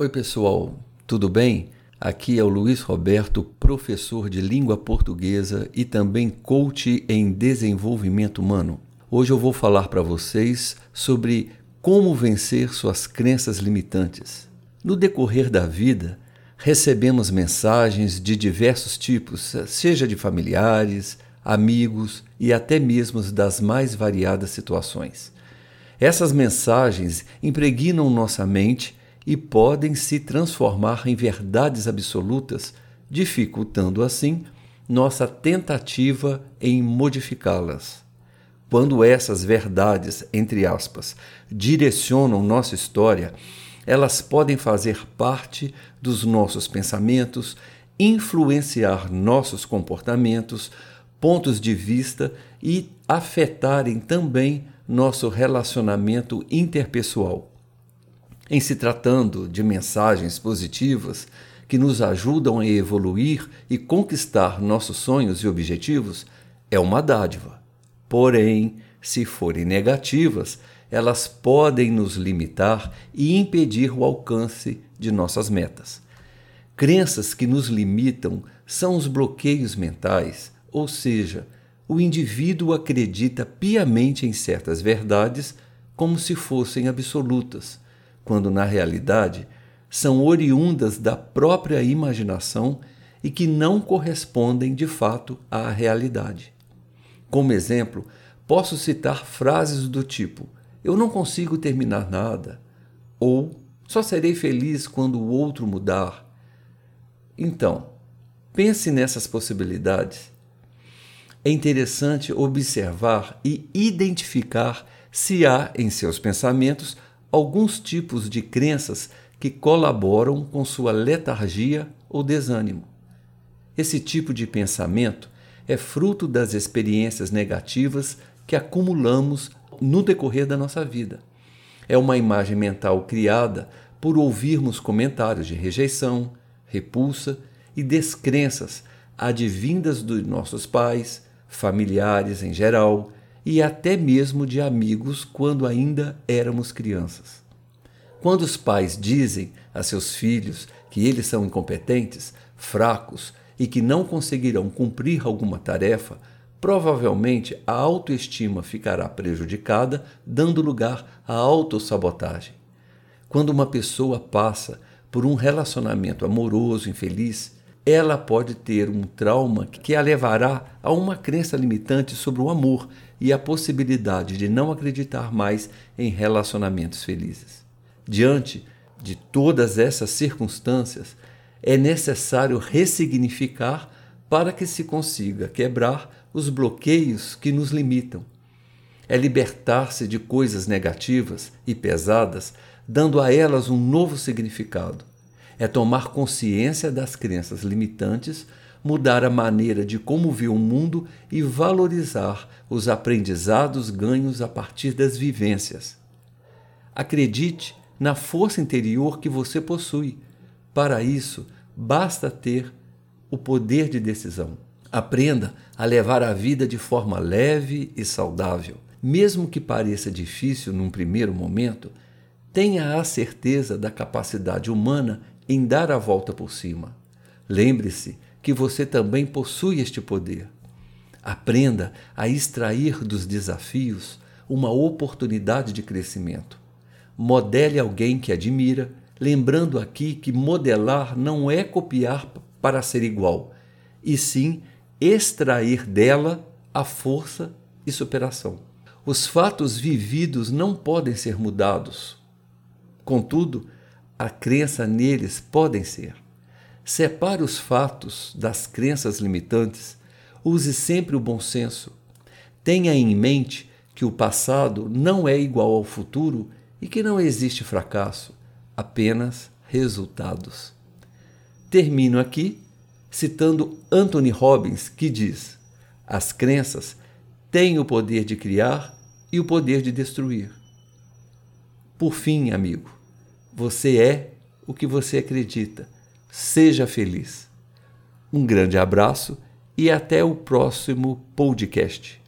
Oi, pessoal, tudo bem? Aqui é o Luiz Roberto, professor de língua portuguesa e também coach em desenvolvimento humano. Hoje eu vou falar para vocês sobre como vencer suas crenças limitantes. No decorrer da vida, recebemos mensagens de diversos tipos, seja de familiares, amigos e até mesmo das mais variadas situações. Essas mensagens impregnam nossa mente e podem se transformar em verdades absolutas, dificultando assim nossa tentativa em modificá-las. Quando essas verdades, entre aspas, direcionam nossa história, elas podem fazer parte dos nossos pensamentos, influenciar nossos comportamentos, pontos de vista e afetarem também nosso relacionamento interpessoal. Em se tratando de mensagens positivas que nos ajudam a evoluir e conquistar nossos sonhos e objetivos, é uma dádiva. Porém, se forem negativas, elas podem nos limitar e impedir o alcance de nossas metas. Crenças que nos limitam são os bloqueios mentais, ou seja, o indivíduo acredita piamente em certas verdades como se fossem absolutas quando na realidade são oriundas da própria imaginação e que não correspondem de fato à realidade. Como exemplo, posso citar frases do tipo: Eu não consigo terminar nada, ou Só serei feliz quando o outro mudar. Então, pense nessas possibilidades. É interessante observar e identificar se há em seus pensamentos alguns tipos de crenças que colaboram com sua letargia ou desânimo. Esse tipo de pensamento é fruto das experiências negativas que acumulamos no decorrer da nossa vida. É uma imagem mental criada por ouvirmos comentários de rejeição, repulsa e descrenças advindas dos nossos pais, familiares em geral e até mesmo de amigos quando ainda éramos crianças. Quando os pais dizem a seus filhos que eles são incompetentes, fracos e que não conseguirão cumprir alguma tarefa, provavelmente a autoestima ficará prejudicada, dando lugar à autossabotagem. Quando uma pessoa passa por um relacionamento amoroso infeliz, ela pode ter um trauma que a levará a uma crença limitante sobre o amor e a possibilidade de não acreditar mais em relacionamentos felizes. Diante de todas essas circunstâncias, é necessário ressignificar para que se consiga quebrar os bloqueios que nos limitam. É libertar-se de coisas negativas e pesadas, dando a elas um novo significado é tomar consciência das crenças limitantes, mudar a maneira de como vê o mundo e valorizar os aprendizados ganhos a partir das vivências. Acredite na força interior que você possui. Para isso, basta ter o poder de decisão. Aprenda a levar a vida de forma leve e saudável. Mesmo que pareça difícil num primeiro momento, tenha a certeza da capacidade humana em dar a volta por cima. Lembre-se que você também possui este poder. Aprenda a extrair dos desafios uma oportunidade de crescimento. Modele alguém que admira, lembrando aqui que modelar não é copiar para ser igual, e sim extrair dela a força e superação. Os fatos vividos não podem ser mudados. Contudo, a crença neles podem ser. Separe os fatos das crenças limitantes, use sempre o bom senso. Tenha em mente que o passado não é igual ao futuro e que não existe fracasso, apenas resultados. Termino aqui citando Anthony Robbins, que diz: As crenças têm o poder de criar e o poder de destruir. Por fim, amigo, você é o que você acredita. Seja feliz. Um grande abraço e até o próximo podcast.